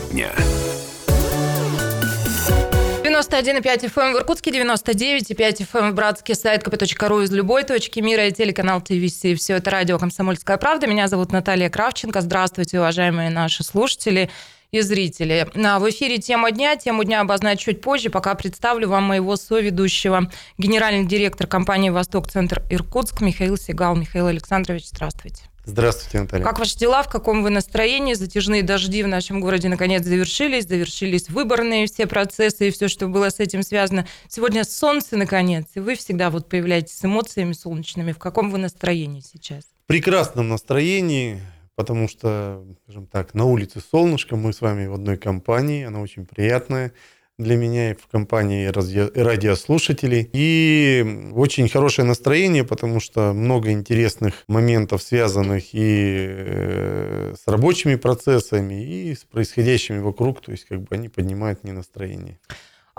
Дня. 91,5 FM эм в Иркутске, 99,5 FM эм в Братске, сайт kp.ru из любой точки мира и телеканал ТВС. Все это радио «Комсомольская правда». Меня зовут Наталья Кравченко. Здравствуйте, уважаемые наши слушатели и зрители. В эфире «Тема дня». Тему дня обозначу чуть позже, пока представлю вам моего соведущего, генеральный директор компании «Восток Центр Иркутск» Михаил Сигал. Михаил Александрович, здравствуйте. Здравствуйте, Наталья. Как ваши дела? В каком вы настроении? Затяжные дожди в нашем городе наконец завершились. Завершились выборные все процессы и все, что было с этим связано. Сегодня солнце, наконец. И вы всегда вот появляетесь с эмоциями солнечными. В каком вы настроении сейчас? В прекрасном настроении, потому что, скажем так, на улице солнышко. Мы с вами в одной компании. Она очень приятная для меня и в компании радиослушателей. И очень хорошее настроение, потому что много интересных моментов, связанных и э, с рабочими процессами, и с происходящими вокруг. То есть как бы они поднимают мне настроение.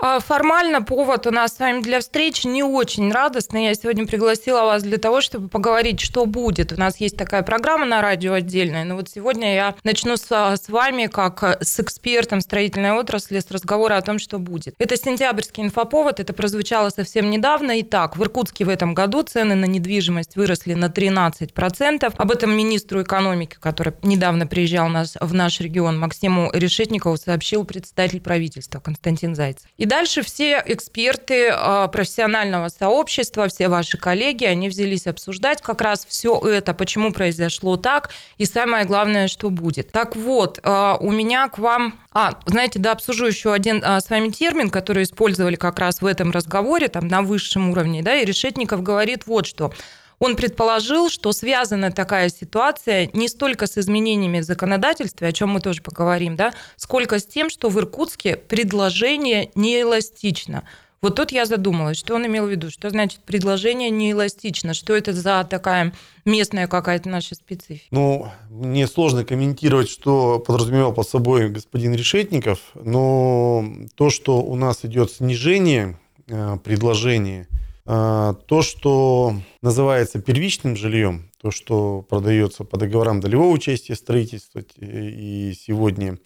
А формально повод у нас с вами для встречи не очень радостный. Я сегодня пригласила вас для того, чтобы поговорить, что будет. У нас есть такая программа на радио отдельная, но вот сегодня я начну с, с вами, как с экспертом строительной отрасли, с разговора о том, что будет. Это сентябрьский инфоповод, это прозвучало совсем недавно. Итак, в Иркутске в этом году цены на недвижимость выросли на 13%. Об этом министру экономики, который недавно приезжал нас, в наш регион, Максиму Решетникову, сообщил представитель правительства Константин Зайцев. И дальше все эксперты а, профессионального сообщества, все ваши коллеги, они взялись обсуждать как раз все это, почему произошло так, и самое главное, что будет. Так вот, а, у меня к вам... А, знаете, да, обсужу еще один а, с вами термин, который использовали как раз в этом разговоре, там, на высшем уровне, да, и Решетников говорит вот что. Он предположил, что связана такая ситуация не столько с изменениями в законодательстве, о чем мы тоже поговорим, да, сколько с тем, что в Иркутске предложение неэластично. Вот тут я задумалась, что он имел в виду, что значит предложение неэластично, что это за такая местная какая-то наша специфика? Ну, мне сложно комментировать, что подразумевал под собой господин Решетников, но то, что у нас идет снижение э, предложения – то, что называется первичным жильем, то, что продается по договорам долевого участия строительства, и сегодня а,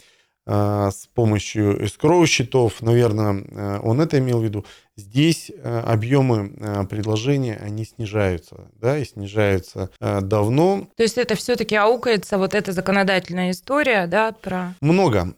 с помощью escrow счетов, наверное, а, он это имел в виду. Здесь объемы предложения, они снижаются, да, и снижаются давно. То есть это все-таки аукается вот эта законодательная история, да, про... Много.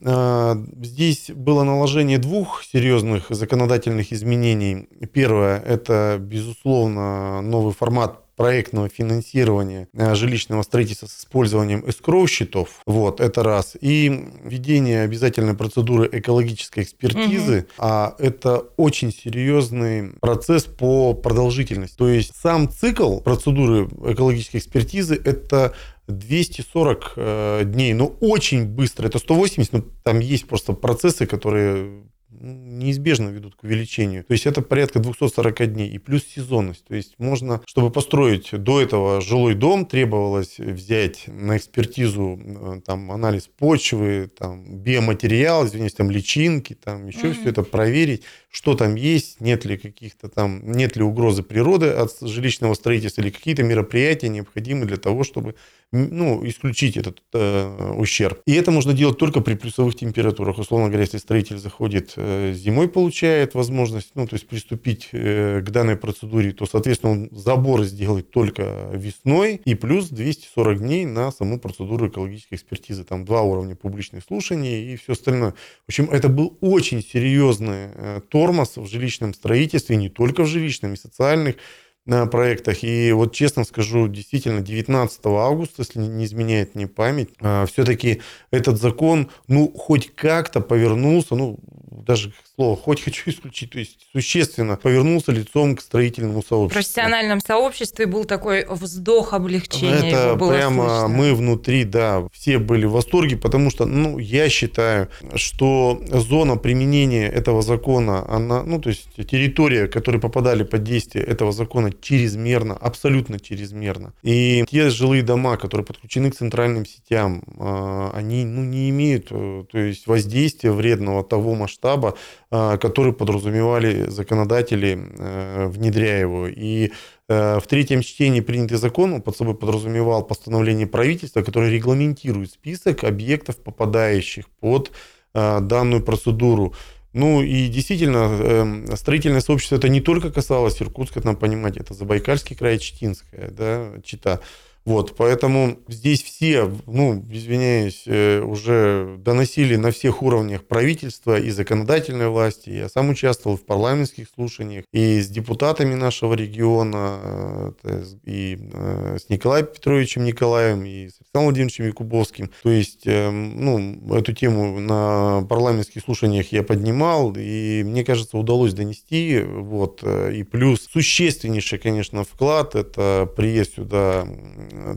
Здесь было наложение двух серьезных законодательных изменений. Первое, это, безусловно, новый формат проектного финансирования э, жилищного строительства с использованием escrow счетов. Вот, это раз. И введение обязательной процедуры экологической экспертизы. Угу. А это очень серьезный процесс по продолжительности. То есть сам цикл процедуры экологической экспертизы это 240 э, дней, но очень быстро. Это 180, но там есть просто процессы, которые неизбежно ведут к увеличению. То есть это порядка 240 дней и плюс сезонность. То есть можно, чтобы построить до этого жилой дом, требовалось взять на экспертизу э, там анализ почвы, там биоматериал, извините, там личинки, там еще mm-hmm. все это проверить, что там есть, нет ли каких-то там, нет ли угрозы природы от жилищного строительства или какие-то мероприятия необходимы для того, чтобы ну, исключить этот э, ущерб. И это можно делать только при плюсовых температурах. Условно говоря, если строитель заходит э, зимой, получает возможность, ну, то есть приступить э, к данной процедуре, то, соответственно, он забор сделает только весной и плюс 240 дней на саму процедуру экологической экспертизы. Там два уровня публичных слушаний и все остальное. В общем, это был очень серьезный э, тормоз в жилищном строительстве, не только в жилищном, и социальных на проектах. И вот честно скажу, действительно, 19 августа, если не изменяет мне память, а, все-таки этот закон, ну, хоть как-то повернулся, ну, даже слово «хоть хочу исключить», то есть существенно повернулся лицом к строительному сообществу. В профессиональном сообществе был такой вздох облегчения. Это прямо слышно. мы внутри, да, все были в восторге, потому что, ну, я считаю, что зона применения этого закона, она, ну, то есть территория, которые попадали под действие этого закона чрезмерно, абсолютно чрезмерно. И те жилые дома, которые подключены к центральным сетям, а, они, ну, не имеют, э, то есть воздействия вредного того масштаба, а, который подразумевали законодатели, э, внедряя его. И э, в третьем чтении принятый закон он под собой подразумевал постановление правительства, которое регламентирует список объектов, попадающих под данную процедуру. Ну и действительно, эм, строительное сообщество это не только касалось Иркутска, надо понимать, это Забайкальский край, Читинская, да, Чита. Вот, поэтому здесь все, ну, извиняюсь, э, уже доносили на всех уровнях правительства и законодательной власти. Я сам участвовал в парламентских слушаниях и с депутатами нашего региона, э, и э, с Николаем Петровичем Николаем, и с Александром Владимировичем Якубовским. То есть, ну, эту тему на парламентских слушаниях я поднимал, и мне кажется, удалось донести. Вот, и плюс существеннейший, конечно, вклад – это приезд сюда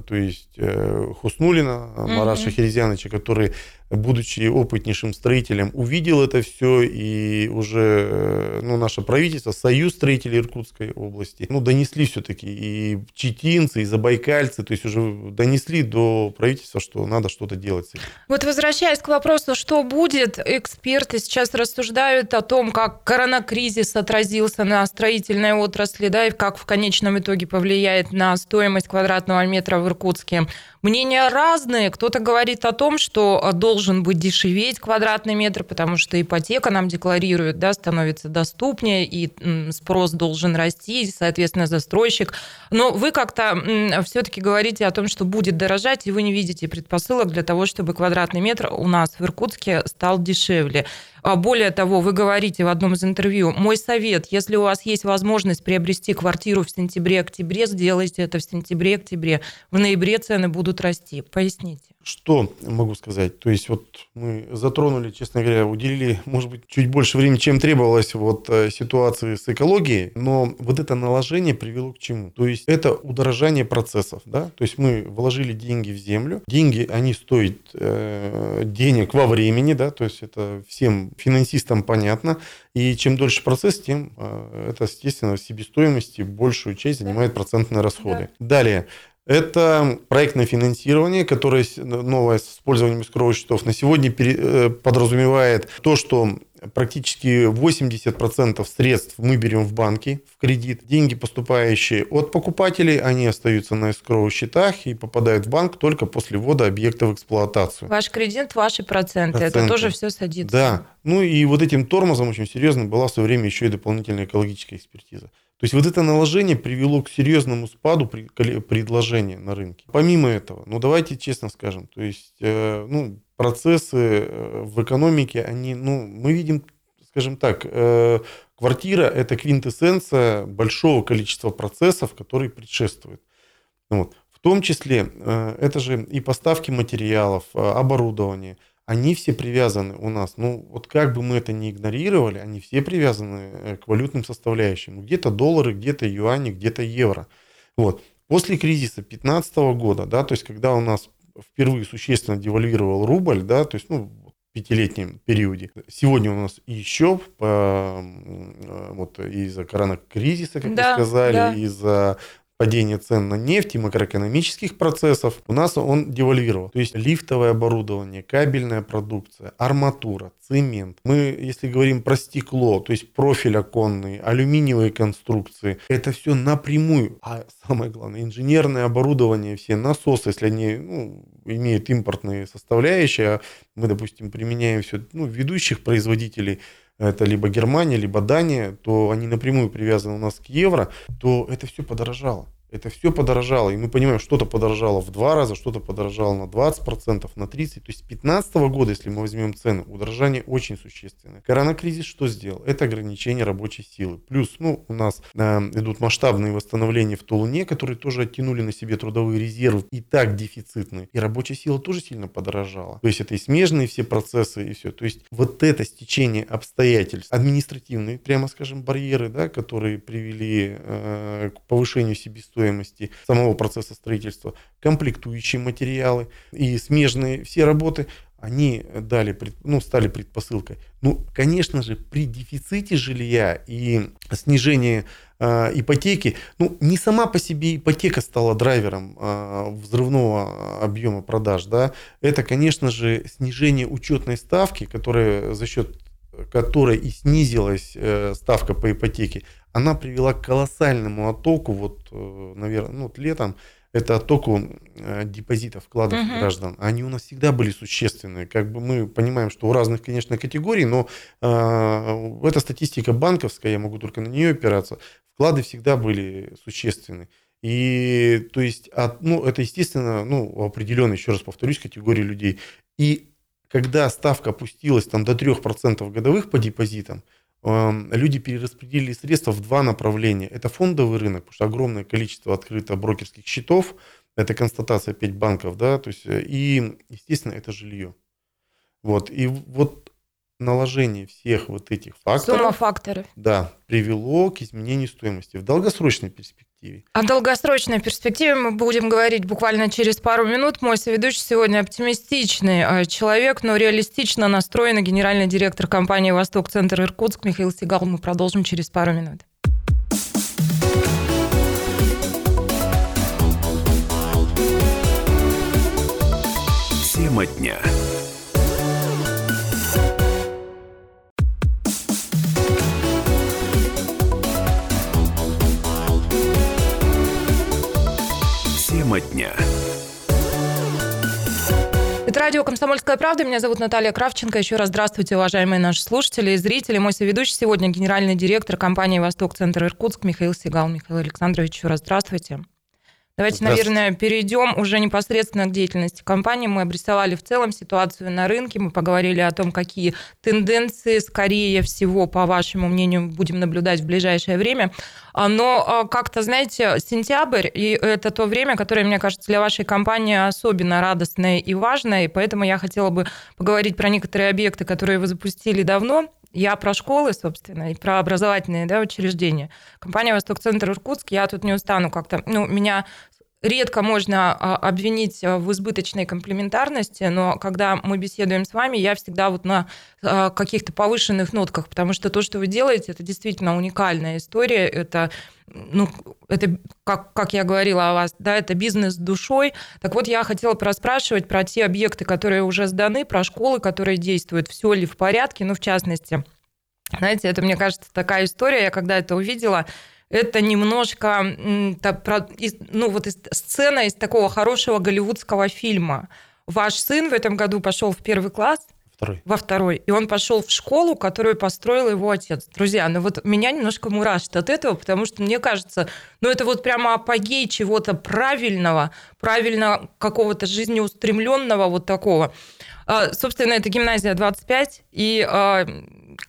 то есть э, Хуснулина, Мараша mm-hmm. Херезяновича, который будучи опытнейшим строителем, увидел это все, и уже э, ну, наше правительство, Союз строителей Иркутской области, ну, донесли все-таки и читинцы, и забайкальцы, то есть уже донесли до правительства, что надо что-то делать с этим. Вот возвращаясь к вопросу, что будет, эксперты сейчас рассуждают о том, как коронакризис отразился на строительной отрасли, да, и как в конечном итоге повлияет на стоимость квадратного метра в Иркутске. Мнения разные. Кто-то говорит о том, что должен быть дешеветь квадратный метр, потому что ипотека нам декларирует, да, становится доступнее, и спрос должен расти, и, соответственно, застройщик. Но вы как-то все-таки говорите о том, что будет дорожать, и вы не видите предпосылок для того, чтобы квадратный метр у нас в Иркутске стал дешевле. А более того, вы говорите в одном из интервью, мой совет, если у вас есть возможность приобрести квартиру в сентябре-октябре, сделайте это в сентябре-октябре. В ноябре цены будут расти. Поясните. Что могу сказать? То есть вот мы затронули, честно говоря, уделили, может быть, чуть больше времени, чем требовалось вот э, ситуации с экологией, но вот это наложение привело к чему? То есть это удорожание процессов, да? То есть мы вложили деньги в землю, деньги, они стоят э, денег во времени, да, то есть это всем финансистам понятно, и чем дольше процесс, тем э, это, естественно, в себестоимости большую часть занимает процентные расходы. Да. Далее, это проектное финансирование, которое новое с использованием искровых счетов на сегодня э, подразумевает то, что практически 80% средств мы берем в банки в кредит. Деньги, поступающие от покупателей, они остаются на искровых счетах и попадают в банк только после ввода объекта в эксплуатацию. Ваш кредит, ваши проценты. проценты. Это тоже все садится. Да. Ну и вот этим тормозом очень серьезно была в свое время еще и дополнительная экологическая экспертиза. То есть вот это наложение привело к серьезному спаду предложения на рынке. Помимо этого, ну давайте честно скажем, то есть э, ну, процессы э, в экономике, они, ну, мы видим, скажем так, э, квартира – это квинтэссенция большого количества процессов, которые предшествуют. Вот. В том числе это же и поставки материалов, оборудования – они все привязаны у нас. Ну, вот как бы мы это ни игнорировали, они все привязаны э, к валютным составляющим. Где-то доллары, где-то юани, где-то евро. Вот. После кризиса 2015 года, да, то есть когда у нас впервые существенно девальвировал рубль, да, то есть, ну, в пятилетнем периоде. Сегодня у нас еще по, э, вот из-за коронакризиса, как да, вы сказали, да. из-за падение цен на нефть и макроэкономических процессов, у нас он девальвировал. То есть лифтовое оборудование, кабельная продукция, арматура, цемент. Мы, если говорим про стекло, то есть профиль оконный, алюминиевые конструкции, это все напрямую. А самое главное, инженерное оборудование, все насосы, если они ну, имеют импортные составляющие, а мы, допустим, применяем все ну, ведущих производителей, это либо Германия, либо Дания, то они напрямую привязаны у нас к евро, то это все подорожало. Это все подорожало. И мы понимаем, что-то подорожало в два раза, что-то подорожало на 20%, на 30%. То есть с 2015 года, если мы возьмем цены, удорожание очень существенное. Коронакризис что сделал? Это ограничение рабочей силы. Плюс, ну, у нас э, идут масштабные восстановления в Тулуне, которые тоже оттянули на себе трудовые резервы, и так дефицитные. И рабочая сила тоже сильно подорожала. То есть это и смежные все процессы, и все. То есть вот это стечение обстоятельств, административные, прямо скажем, барьеры, да, которые привели э, к повышению себестоимости стоимости самого процесса строительства, комплектующие материалы и смежные все работы, они дали, ну, стали предпосылкой. Ну, конечно же, при дефиците жилья и снижении э, ипотеки, ну, не сама по себе ипотека стала драйвером э, взрывного объема продаж, да, это, конечно же, снижение учетной ставки, которая за счет которой и снизилась э, ставка по ипотеке, она привела к колоссальному оттоку, вот, э, наверное, ну, вот летом, это оттоку э, депозитов, вкладов угу. граждан. Они у нас всегда были существенные. Как бы мы понимаем, что у разных, конечно, категорий, но э, эта статистика банковская, я могу только на нее опираться, вклады всегда были существенны. И то есть, от, ну, это, естественно, ну, определенной, еще раз повторюсь, категории людей. И когда ставка опустилась там до 3% годовых по депозитам, люди перераспределили средства в два направления. Это фондовый рынок, потому что огромное количество открыто брокерских счетов, это констатация 5 банков, да, то есть, э, и, естественно, это жилье. Вот, и вот наложение всех вот этих факторов... Сумма факторов. Да, привело к изменению стоимости в долгосрочной перспективе перспективе. О долгосрочной перспективе мы будем говорить буквально через пару минут. Мой соведущий сегодня оптимистичный э, человек, но реалистично настроенный генеральный директор компании «Восток Центр Иркутск» Михаил Сигал. Мы продолжим через пару минут. Тема дня. Тема дня. Это радио «Комсомольская правда». Меня зовут Наталья Кравченко. Еще раз здравствуйте, уважаемые наши слушатели и зрители. Мой соведущий сегодня генеральный директор компании «Восток Центр Иркутск» Михаил Сигал. Михаил Александрович, еще раз здравствуйте. Давайте, наверное, перейдем уже непосредственно к деятельности компании. Мы обрисовали в целом ситуацию на рынке, мы поговорили о том, какие тенденции, скорее всего, по вашему мнению, будем наблюдать в ближайшее время. А, но а, как-то, знаете, сентябрь, и это то время, которое, мне кажется, для вашей компании особенно радостное и важное, и поэтому я хотела бы поговорить про некоторые объекты, которые вы запустили давно, я про школы, собственно, и про образовательные да, учреждения. Компания «Восток Центр Иркутск», я тут не устану как-то... Ну, меня редко можно а, обвинить а, в избыточной комплементарности, но когда мы беседуем с вами, я всегда вот на а, каких-то повышенных нотках, потому что то, что вы делаете, это действительно уникальная история, это ну, это, как, как я говорила о вас, да, это бизнес душой. Так вот, я хотела проспрашивать про те объекты, которые уже сданы, про школы, которые действуют, все ли в порядке, ну, в частности, знаете, это, мне кажется, такая история, я когда это увидела, это немножко ну, вот сцена из такого хорошего голливудского фильма. Ваш сын в этом году пошел в первый класс, Второй. Во второй. И он пошел в школу, которую построил его отец. Друзья, ну вот меня немножко мурашит от этого, потому что мне кажется, ну это вот прямо апогей чего-то правильного, правильно какого-то жизнеустремленного вот такого. А, собственно, это гимназия 25, и а,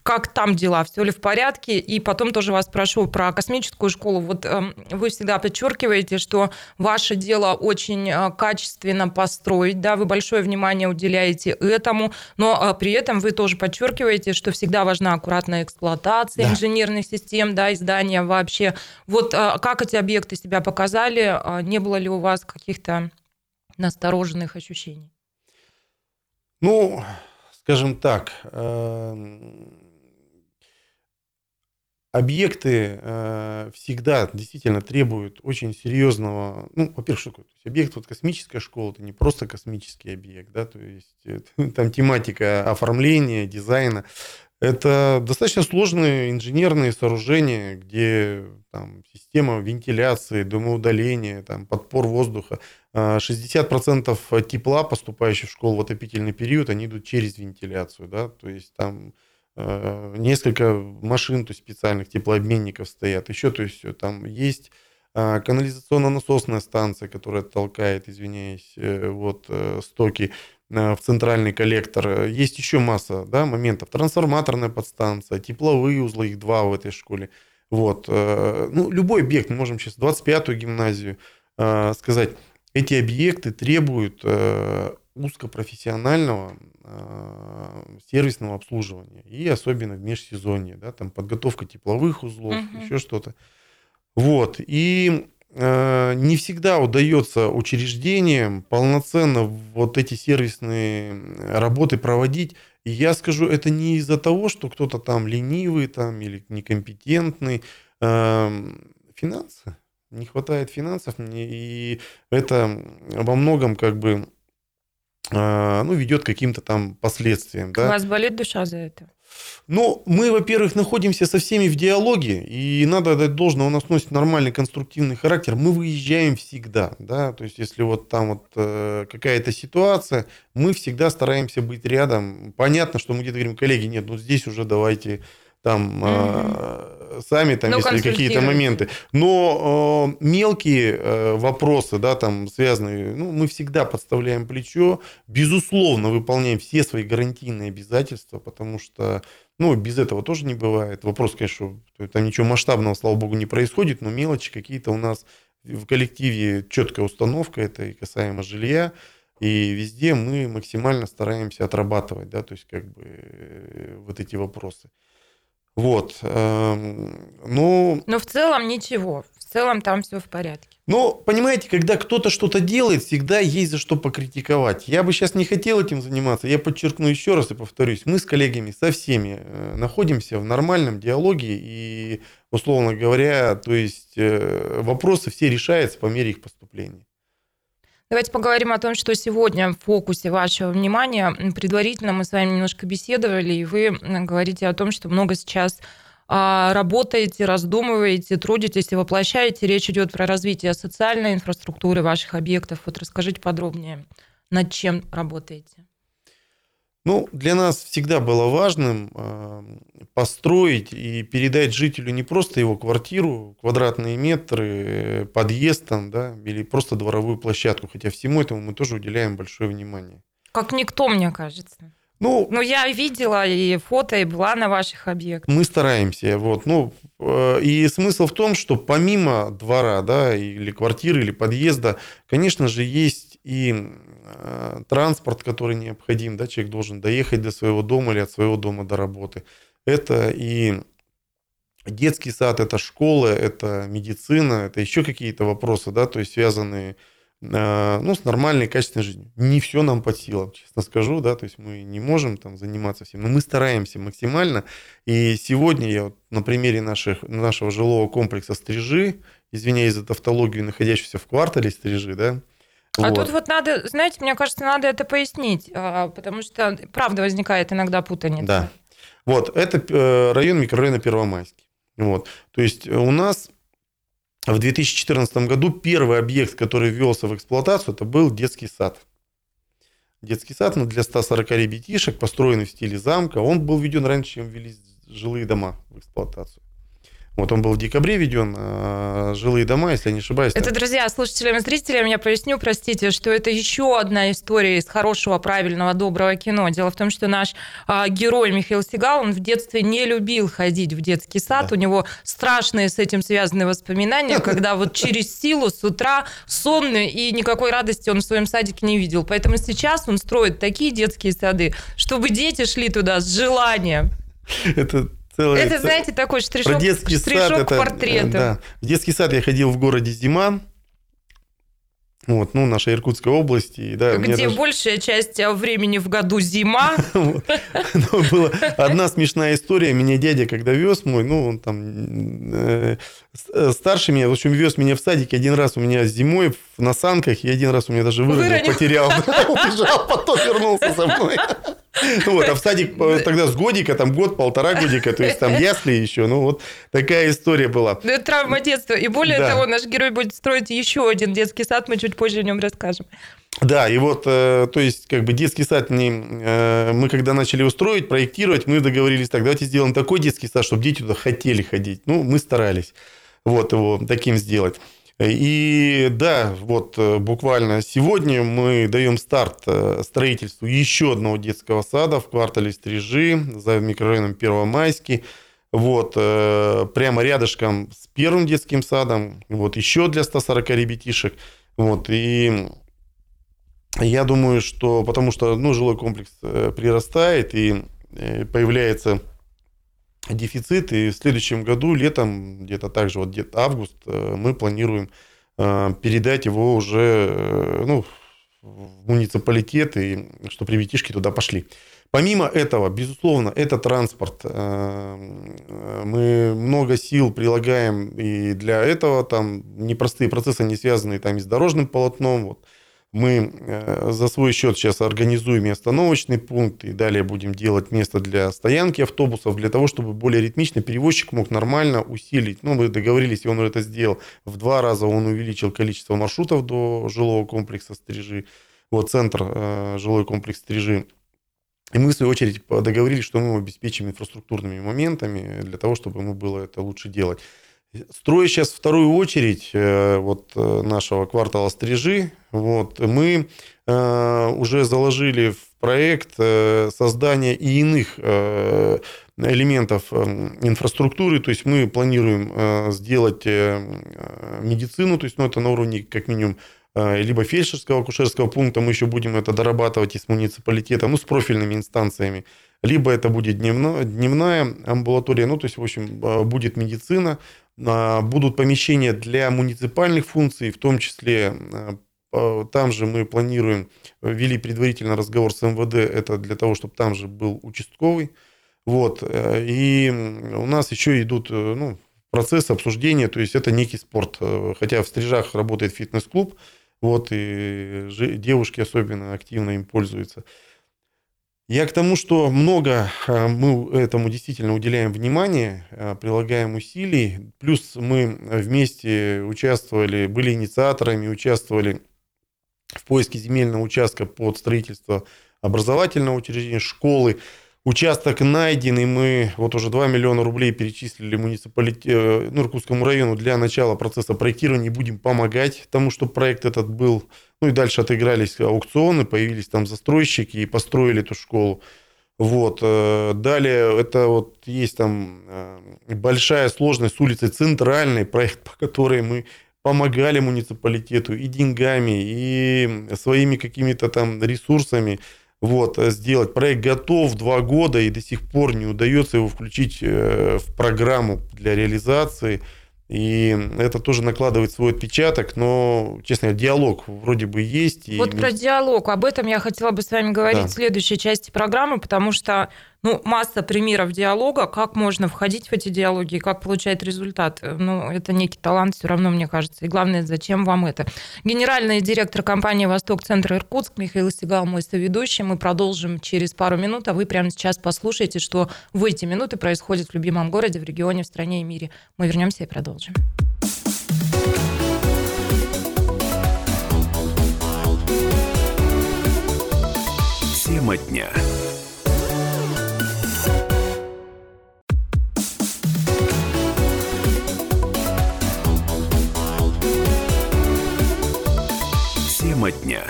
как там дела, все ли в порядке. И потом тоже вас прошу про космическую школу. Вот эм, вы всегда подчеркиваете, что ваше дело очень э, качественно построить, да, вы большое внимание уделяете этому, но э, при этом вы тоже подчеркиваете, что всегда важна аккуратная эксплуатация да. инженерных систем, да, издания вообще. Вот э, как эти объекты себя показали? Не было ли у вас каких-то настороженных ощущений? Ну, скажем так, эм, объекты э, всегда действительно требуют очень серьезного, ну, во-первых, что такое? Объект, вот космическая школа, это не просто космический объект, да, то есть это, там тематика оформления, дизайна, это достаточно сложные инженерные сооружения, где там, система вентиляции, дымоудаления, там, подпор воздуха. 60% а, тепла, поступающих в школу в отопительный период, они идут через вентиляцию. Да? То есть там несколько машин то есть специальных теплообменников стоят. Еще то есть там есть а, канализационно-насосная станция, которая толкает, извиняюсь, э, вот э, стоки Э, в центральный коллектор. Есть еще масса да, моментов. Трансформаторная подстанция, тепловые узлы, их два в этой школе. Вот. Э, ну, любой объект, мы можем сейчас 25-ю гимназию э, сказать, эти объекты требуют узкопрофессионального сервисного обслуживания. И особенно в межсезонье. Да, там подготовка тепловых узлов, угу. еще что-то. Вот. И Э, не всегда удается учреждениям полноценно вот эти сервисные работы проводить. И я скажу, это не из-за того, что кто-то там ленивый там, или некомпетентный. Эм, финансы. Не хватает финансов. И это во многом как бы э, ну, ведет к каким-то там последствиям. Да? У вас болит душа за это? Ну, мы, во-первых, находимся со всеми в диалоге, и надо дать должное, у нас носит нормальный конструктивный характер. Мы выезжаем всегда, да, то есть если вот там вот э, какая-то ситуация, мы всегда стараемся быть рядом. Понятно, что мы где-то говорим, коллеги, нет, ну здесь уже давайте там mm-hmm. сами там, ну, если какие-то моменты. Но э, мелкие э, вопросы, да, там связанные, ну, мы всегда подставляем плечо, безусловно, выполняем все свои гарантийные обязательства, потому что, ну, без этого тоже не бывает. Вопрос, конечно, там ничего масштабного, слава богу, не происходит, но мелочи какие-то у нас в коллективе четкая установка, это и касаемо жилья, и везде мы максимально стараемся отрабатывать, да, то есть как бы э, вот эти вопросы. Вот. Эм, ну... Но в целом ничего. В целом там все в порядке. Ну, понимаете, когда кто-то что-то делает, всегда есть за что покритиковать. Я бы сейчас не хотел этим заниматься. Я подчеркну еще раз и повторюсь. Мы с коллегами, со всеми э, находимся в нормальном диалоге. И, условно говоря, то есть э, вопросы все решаются по мере их поступления. Давайте поговорим о том, что сегодня в фокусе вашего внимания. Предварительно мы с вами немножко беседовали, и вы говорите о том, что много сейчас а, работаете, раздумываете, трудитесь и воплощаете. Речь идет про развитие социальной инфраструктуры ваших объектов. Вот расскажите подробнее, над чем работаете. Ну, для нас всегда было важным а, построить и передать жителю не просто его квартиру, квадратные метры, подъезд там, да, или просто дворовую площадку, хотя всему этому мы тоже уделяем большое внимание. Как никто, мне кажется. Ну, ну, я видела и фото, и была на ваших объектах. Мы стараемся. Вот, ну, э, и смысл в том, что помимо двора, да, или квартиры, или подъезда, конечно же, есть и э, транспорт, который необходим, да, человек должен доехать до своего дома или от своего дома до работы. Это и детский сад, это школы, это медицина, это еще какие-то вопросы, да, то есть связанные а, ну, с нормальной, качественной жизнью. Не все нам под силам, честно скажу, да, то есть мы не можем там заниматься всем, но мы стараемся максимально. И сегодня я вот на примере наших, нашего жилого комплекса «Стрижи», извиняюсь за тавтологию, находящегося в квартале «Стрижи», да, а вот. тут вот надо, знаете, мне кажется, надо это пояснить, а, потому что правда возникает иногда путаница. Да. Вот, это э, район микрорайона Первомайский. Вот. То есть у нас в 2014 году первый объект, который ввелся в эксплуатацию, это был детский сад. Детский сад ну, для 140 ребятишек, построенный в стиле замка. Он был введен раньше, чем ввели жилые дома в эксплуатацию. Вот он был в декабре введен, а жилые дома, если я не ошибаюсь. Это, друзья, слушателям и зрителям, я поясню, простите, что это еще одна история из хорошего, правильного, доброго кино. Дело в том, что наш а, герой Михаил Сигал, он в детстве не любил ходить в детский сад. Да. У него страшные с этим связанные воспоминания, когда вот через силу с утра сонный и никакой радости он в своем садике не видел. Поэтому сейчас он строит такие детские сады, чтобы дети шли туда с желанием. Это целая... Это, знаете, такой штришок, Про детский штришок сад. Это, да. В детский сад я ходил в городе Зима, вот, ну, наша Иркутская область. И, да, Где даже... большая часть времени в году зима. Была одна смешная история. Меня дядя, когда вез мой, ну, он там э, старше меня, в общем, вез меня в садик один раз у меня зимой на санках, и один раз у меня даже выронил, потерял. Убежал, потом вернулся со мной. Вот, а в садик э, тогда с годика, там год-полтора годика, то есть там ясли еще, ну вот такая история была. Ну, это травма детства. И более да. того, наш герой будет строить еще один детский сад, мы чуть позже о нем расскажем. Да, и вот, э, то есть, как бы детский сад, не, э, мы когда начали устроить, проектировать, мы договорились так, давайте сделаем такой детский сад, чтобы дети туда хотели ходить. Ну, мы старались вот его таким сделать. И да, вот э, буквально сегодня мы даем старт э, строительству еще одного детского сада в квартале Стрижи за микрорайоном Первомайский. Вот, э, прямо рядышком с первым детским садом, вот еще для 140 ребятишек. Вот, и я думаю, что потому что ну, жилой комплекс прирастает и появляется дефицит, и в следующем году, летом, где-то также, вот где-то август, э, мы планируем э, передать его уже э, ну, в муниципалитет, и чтобы ребятишки туда пошли. Помимо этого, безусловно, это транспорт. Мы много сил прилагаем и для этого там непростые процессы, не связанные там и с дорожным полотном. Вот. Мы э, за свой счет сейчас организуем и остановочный пункт, и далее будем делать место для стоянки автобусов, для того, чтобы более ритмично перевозчик мог нормально усилить. Ну, мы договорились, и он это сделал. В два раза он увеличил количество маршрутов до жилого комплекса «Стрижи». Вот центр, э, жилой комплекс «Стрижи». И мы, в свою очередь, договорились, что мы обеспечим инфраструктурными моментами для того, чтобы ему было это лучше делать. Строя сейчас вторую очередь э, вот, э, нашего квартала «Стрижи», вот, мы э, уже заложили в проект создание и иных элементов инфраструктуры, то есть мы планируем сделать медицину, то есть ну, это на уровне как минимум либо фельдшерского, акушерского пункта, мы еще будем это дорабатывать и с муниципалитетом, ну, с профильными инстанциями, либо это будет дневно, дневная амбулатория, ну, то есть, в общем, будет медицина, а, будут помещения для муниципальных функций, в том числе а, там же мы планируем, ввели предварительно разговор с МВД, это для того, чтобы там же был участковый. Вот. Э, и у нас еще идут э, ну, процессы обсуждения, то есть это некий спорт. Э, хотя в Стрижах работает фитнес-клуб, вот, и девушки особенно активно им пользуются. Я к тому, что много э, мы этому действительно уделяем внимание, э, прилагаем усилий. Плюс мы вместе участвовали, были инициаторами, участвовали в поиске земельного участка под строительство образовательного учреждения, школы. Участок найден, и мы вот уже 2 миллиона рублей перечислили муниципалитету, э, ну, Иркутскому району для начала процесса проектирования. Будем помогать тому, чтобы проект этот был. Ну и дальше отыгрались аукционы, появились там застройщики и построили эту школу. Вот. Э, далее это вот есть там э, большая сложность с улицей Центральной, проект, по которой мы помогали муниципалитету и деньгами, и своими какими-то там ресурсами вот, э, сделать. Проект готов два года, и до сих пор не удается его включить э, в программу для реализации. И это тоже накладывает свой отпечаток, но, честно говоря, диалог вроде бы есть. Вот и... про диалог, об этом я хотела бы с вами говорить да. в следующей части программы, потому что ну, масса примеров диалога, как можно входить в эти диалоги как получать результат. Ну, это некий талант все равно, мне кажется. И главное, зачем вам это? Генеральный директор компании «Восток Центр Иркутск» Михаил Сигал, мой соведущий. Мы продолжим через пару минут, а вы прямо сейчас послушайте, что в эти минуты происходит в любимом городе, в регионе, в стране и мире. Мы вернемся и продолжим. Тема дня. Тема дня.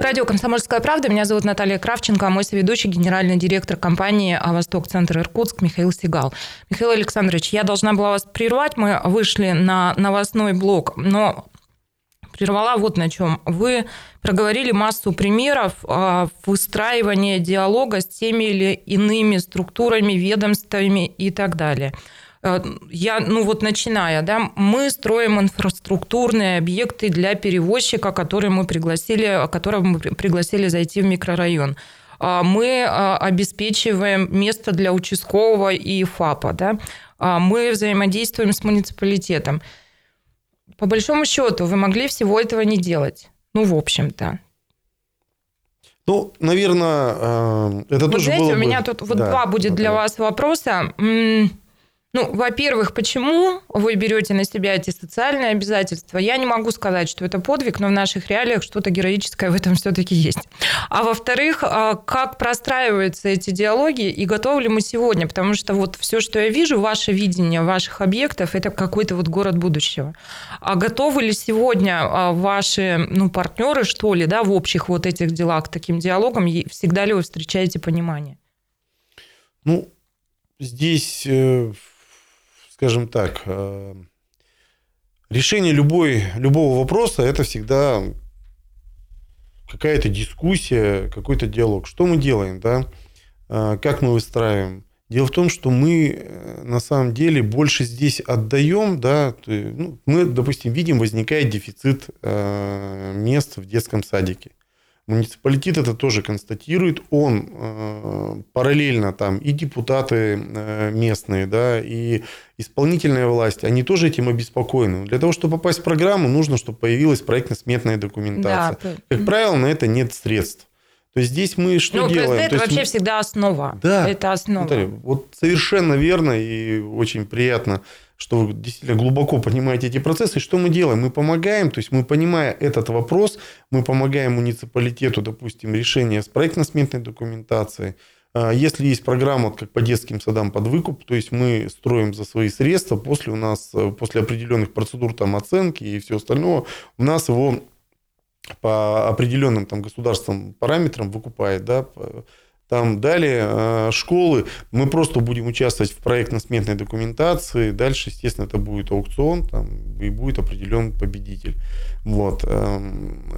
Радио «Комсомольская правда». Меня зовут Наталья Кравченко, а мой соведущий, генеральный директор компании «А «Восток Центр Иркутск» Михаил Сигал. Михаил Александрович, я должна была вас прервать. Мы вышли на новостной блок, но прервала вот на чем. Вы проговорили массу примеров а, выстраивания диалога с теми или иными структурами, ведомствами и так далее – я, ну вот начиная, да, мы строим инфраструктурные объекты для перевозчика, который мы пригласили, которого мы пригласили зайти в микрорайон. А мы а, обеспечиваем место для участкового и ФАПа, да. А мы взаимодействуем с муниципалитетом. По большому счету, вы могли всего этого не делать. Ну, в общем-то. Ну, наверное, э, это вот тоже знаете, было у меня тут вот да, два будет для вас вопроса. Ну, во-первых, почему вы берете на себя эти социальные обязательства? Я не могу сказать, что это подвиг, но в наших реалиях что-то героическое в этом все-таки есть. А во-вторых, а, как простраиваются эти диалоги и готовы ли мы сегодня? Потому что вот все, что я вижу, ваше видение ваших объектов, это какой-то вот город будущего. А готовы ли сегодня а, ваши ну, партнеры, что ли, да, в общих вот этих делах к таким диалогам? Всегда ли вы встречаете понимание? Ну, здесь э, скажем так, э, решение любой, любого вопроса это всегда какая-то дискуссия, какой-то диалог. Что мы делаем, да? Э, как мы выстраиваем? Дело в том, что мы э, на самом деле больше здесь отдаем, да, ну, мы, допустим, видим, возникает дефицит мест в детском садике. Муниципалитет это тоже констатирует, он э, параллельно там и депутаты э, местные, да, и исполнительная власть, они тоже этим обеспокоены. Для того, чтобы попасть в программу, нужно, чтобы появилась проектно-сметная документация. Да. Как правило, на это нет средств. То есть здесь мы что ну, делаем? Это То вообще мы... всегда основа. Да. Это основа. Наталья, вот совершенно верно и очень приятно, что вы действительно глубоко понимаете эти процессы. И что мы делаем? Мы помогаем, то есть мы, понимая этот вопрос, мы помогаем муниципалитету, допустим, решение с проектно-сметной документацией. А если есть программа, как по детским садам под выкуп, то есть мы строим за свои средства, после у нас, э, после определенных процедур там оценки и все остальное, у нас его по определенным там государственным параметрам выкупает, да, там далее э, школы, мы просто будем участвовать в проектно-сметной документации, дальше, естественно, это будет аукцион, там, и будет определен победитель. Вот. Эм,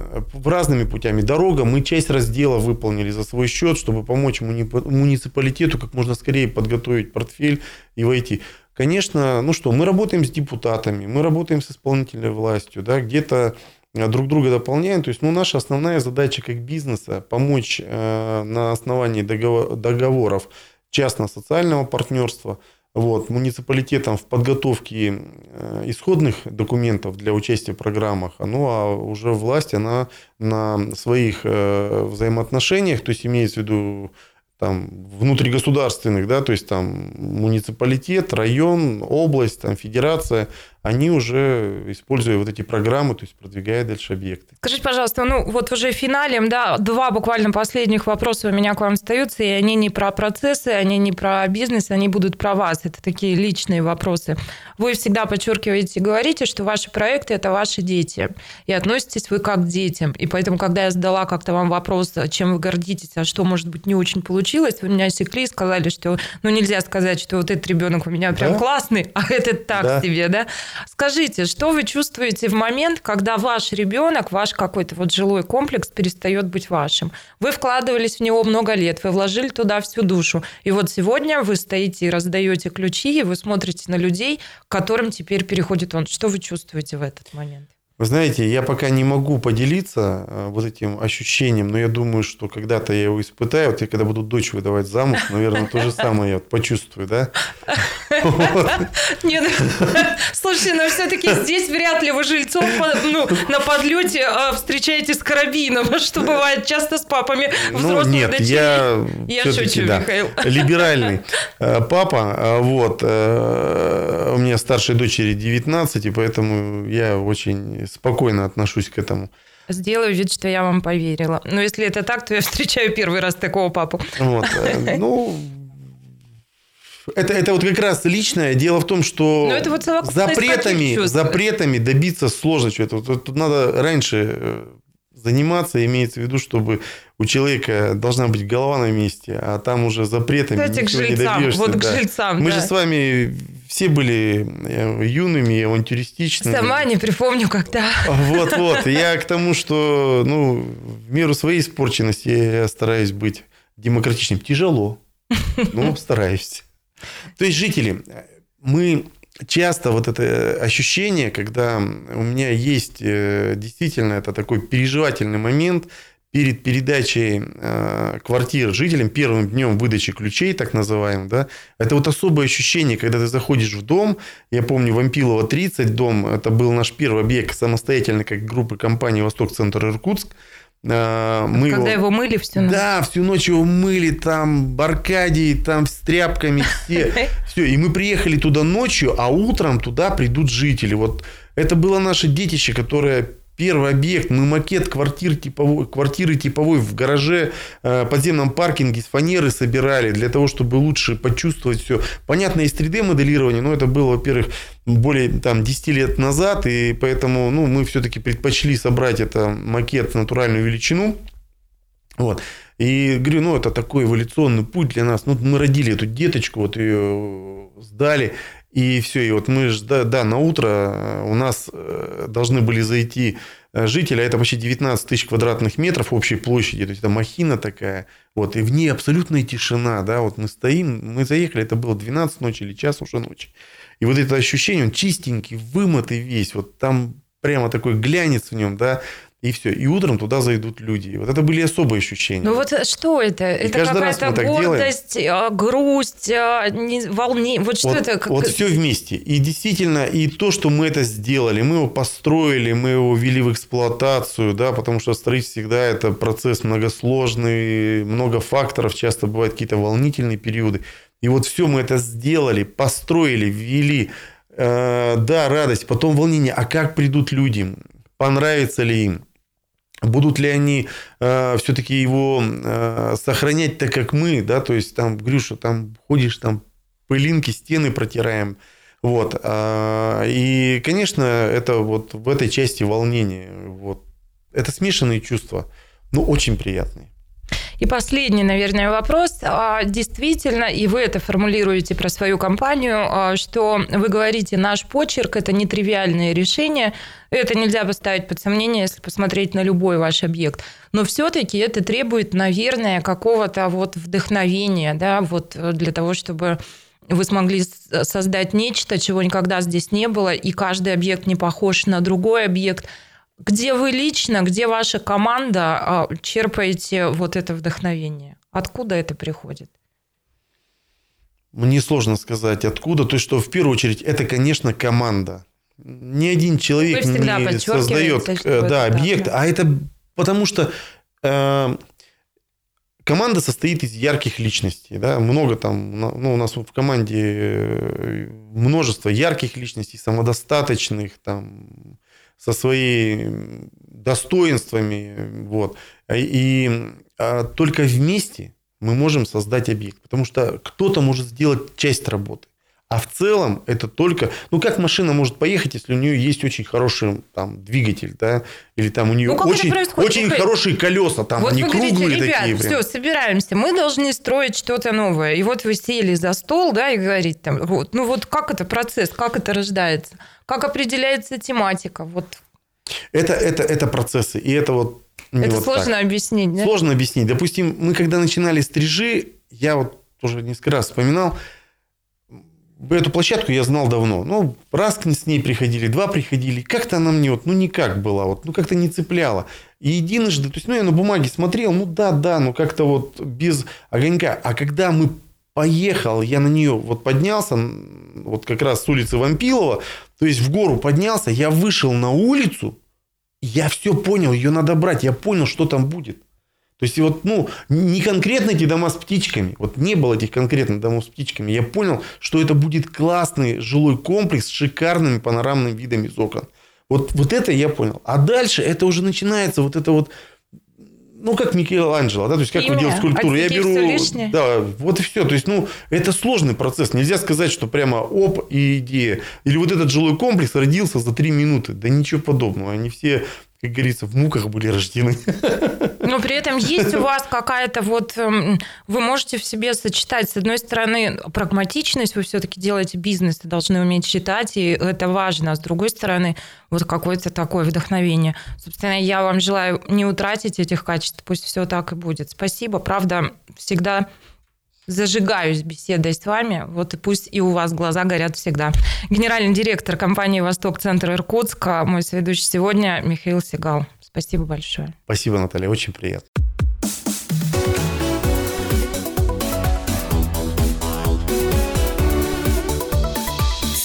разными путями. Дорога, мы часть раздела выполнили за свой счет, чтобы помочь муниципалитету как можно скорее подготовить портфель и войти. Конечно, ну что, мы работаем с депутатами, мы работаем с исполнительной властью, да, где-то друг друга дополняем. То есть, ну, наша основная задача как бизнеса помочь э, на основании договор, договоров частно-социального партнерства, вот, муниципалитетам в подготовке э, исходных документов для участия в программах, ну а уже власть, она на своих э, взаимоотношениях, то есть имеется в виду там, внутригосударственных, да, то есть там муниципалитет, район, область, там, федерация, они уже, используя вот эти программы, то есть продвигают дальше объекты. Скажите, пожалуйста, ну вот уже финалем, да, два буквально последних вопроса у меня к вам остаются, и они не про процессы, они не про бизнес, они будут про вас. Это такие личные вопросы. Вы всегда подчеркиваете и говорите, что ваши проекты – это ваши дети, и относитесь вы как к детям. И поэтому, когда я задала как-то вам вопрос, чем вы гордитесь, а что, может быть, не очень получилось, вы меня секли и сказали, что ну нельзя сказать, что вот этот ребенок у меня прям да? классный, а этот так да. себе, да? Скажите, что вы чувствуете в момент, когда ваш ребенок, ваш какой-то вот жилой комплекс перестает быть вашим? Вы вкладывались в него много лет, вы вложили туда всю душу. И вот сегодня вы стоите и раздаете ключи, и вы смотрите на людей, к которым теперь переходит он. Что вы чувствуете в этот момент? Вы знаете, я пока не могу поделиться э, вот этим ощущением, но я думаю, что когда-то я его испытаю. Вот я когда буду дочь выдавать замуж, наверное, то же самое я почувствую, да? Нет, слушайте, но все-таки здесь вряд ли вы жильцов ну, на подлете а, встречаете с карабином, что бывает часто с папами ну, взрослых нет, я, да, Михаил. либеральный э, папа. Э, вот. У меня старшей дочери 19, и поэтому я очень спокойно отношусь к этому. Сделаю вид, что я вам поверила. Но если это так, то я встречаю первый раз такого папу. Вот. Э, ну, это, это вот как раз личное. Дело в том, что это вот запретами, запретами добиться сложно чего-то. Тут надо раньше э, заниматься, имеется в виду, чтобы у человека должна быть голова на месте, а там уже запретами Кстати, к жильцам, не Вот да. к жильцам, Мы да. же с вами все были э, юными, авантюристичными. Сама не припомню, когда. Вот-вот. Я к тому, что ну, в меру своей испорченности я стараюсь быть демократичным. Тяжело, но стараюсь. То есть, жители, мы часто вот это ощущение, когда у меня есть э, действительно это такой переживательный момент перед передачей э, квартир жителям, первым днем выдачи ключей, так называемым, да, это вот особое ощущение, когда ты заходишь в дом, я помню, Вампилова 30 дом, это был наш первый объект самостоятельно, как группы компании «Восток-Центр Иркутск», а, мы Когда его, его мыли всю ночь? Да, всю ночь его мыли, там, Баркадий, там, с тряпками все. Все, и мы приехали туда ночью, а утром туда придут жители. Вот это было наше детище, которое Первый объект, мы макет квартир типовой, квартиры типовой в гараже, э, подземном паркинге с фанеры собирали для того, чтобы лучше почувствовать все. Понятно, есть 3D-моделирование, но это было, во-первых, более там, 10 лет назад, и поэтому ну, мы все-таки предпочли собрать это макет в натуральную величину. Вот. И говорю, ну, это такой эволюционный путь для нас. Ну, мы родили эту деточку, вот ее сдали, и все, и вот мы, да, да, на утро э, у нас э, должны были зайти э, жители, а это почти 19 тысяч квадратных метров общей площади, то есть это махина такая, вот, и в ней абсолютная тишина, да, вот мы стоим, мы заехали, это было 12 ночи или час уже ночи, и вот это ощущение, он чистенький, вымытый весь, вот там прямо такой глянец в нем, да, и все. И утром туда зайдут люди. И вот это были особые ощущения. Ну вот что это? И это какая-то гордость, а, грусть, а, не- волнение. Вот что вот, это? Как- Вот все вместе. И действительно, и то, что мы это сделали, мы его построили, мы его ввели в эксплуатацию, да, потому что строительство всегда это процесс многосложный, много факторов, часто бывают какие-то волнительные периоды. И вот все мы это сделали, построили, ввели. Э, да, радость, потом волнение. А как придут люди? Понравится ли им? Будут ли они э, все-таки его э, сохранять так, как мы, да, то есть там, Грюша, там ходишь, там пылинки, стены протираем, вот. А, И, конечно, это вот в этой части волнение, вот. Это смешанные чувства, но очень приятные. И последний, наверное, вопрос. А, Действительно, и вы это формулируете про свою компанию, а, что вы говорите, наш почерк – это нетривиальное решение, это нельзя поставить под сомнение, если посмотреть на любой ваш объект. Но все-таки это требует, наверное, какого-то вот вдохновения, да, вот э, для того, чтобы вы смогли создать нечто, чего никогда здесь не было, и каждый объект не похож на другой объект. Где вы лично, где ваша команда а, черпаете вот это вдохновение? Откуда это приходит? Мне сложно сказать, откуда. То есть, что в первую очередь, это, конечно, команда. Ни один человек не создает э, да, объект, да. а это потому что э, команда состоит из ярких личностей. Да? Много там, ну, у нас в команде э, множество ярких личностей, самодостаточных, там, со своими достоинствами. Вот. И а, только вместе мы можем создать объект. Потому что кто-то может сделать часть работы. А в целом это только... Ну, как машина может поехать, если у нее есть очень хороший там, двигатель, да? Или там у нее Ну, очень, очень Вы- хорошие колеса, там вот они вы говорите, круглые ребят, такие. прям». все, собираемся, мы должны строить что-то новое. И вот вы сели за стол, да, и говорите там, вот, ну вот как это процесс, как это рождается, как определяется тематика, вот Это, это, это процессы. И это вот... не это вот сложно так. объяснить, да? Сложно объяснить. Допустим, мы когда начинали стрижи, я вот тоже несколько раз вспоминал, эту площадку я знал давно. Ну, раз с ней приходили, два приходили. Как-то она мне вот, ну, никак была, вот, ну, как-то не цепляла. И единожды, то есть, ну, я на бумаге смотрел, ну, да, да, ну, как-то вот без огонька. А когда мы поехал, я на нее вот поднялся, вот как раз с улицы Вампилова, то есть в гору поднялся, я вышел на улицу, я все понял, ее надо брать, я понял, что там будет. То есть, вот, ну, не конкретно эти дома с птичками, вот не было этих конкретных домов с птичками, я понял, что это будет классный жилой комплекс с шикарными панорамными видами из окон. Вот, вот это я понял. А дальше это уже начинается вот это вот, ну, как Микеланджело, да, то есть, как Химия, вы делаете скульптуру. Я беру... лишнее. Да, вот и все. То есть, ну, это сложный процесс. Нельзя сказать, что прямо оп, и идея. Или вот этот жилой комплекс родился за три минуты. Да ничего подобного. Они все, как говорится, в муках были рождены. Но при этом есть у вас какая-то вот... эм, Вы можете в себе сочетать, с одной стороны, прагматичность, вы все-таки делаете бизнес, и должны уметь считать, и это важно. А с другой стороны, вот какое-то такое вдохновение. Собственно, я вам желаю не утратить этих качеств, пусть все так и будет. Спасибо, правда, всегда зажигаюсь беседой с вами, вот и пусть и у вас глаза горят всегда. Генеральный директор компании «Восток Центр Иркутска», мой соведущий сегодня Михаил Сигал. Спасибо большое. Спасибо, Наталья, очень приятно.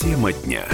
Тема дня.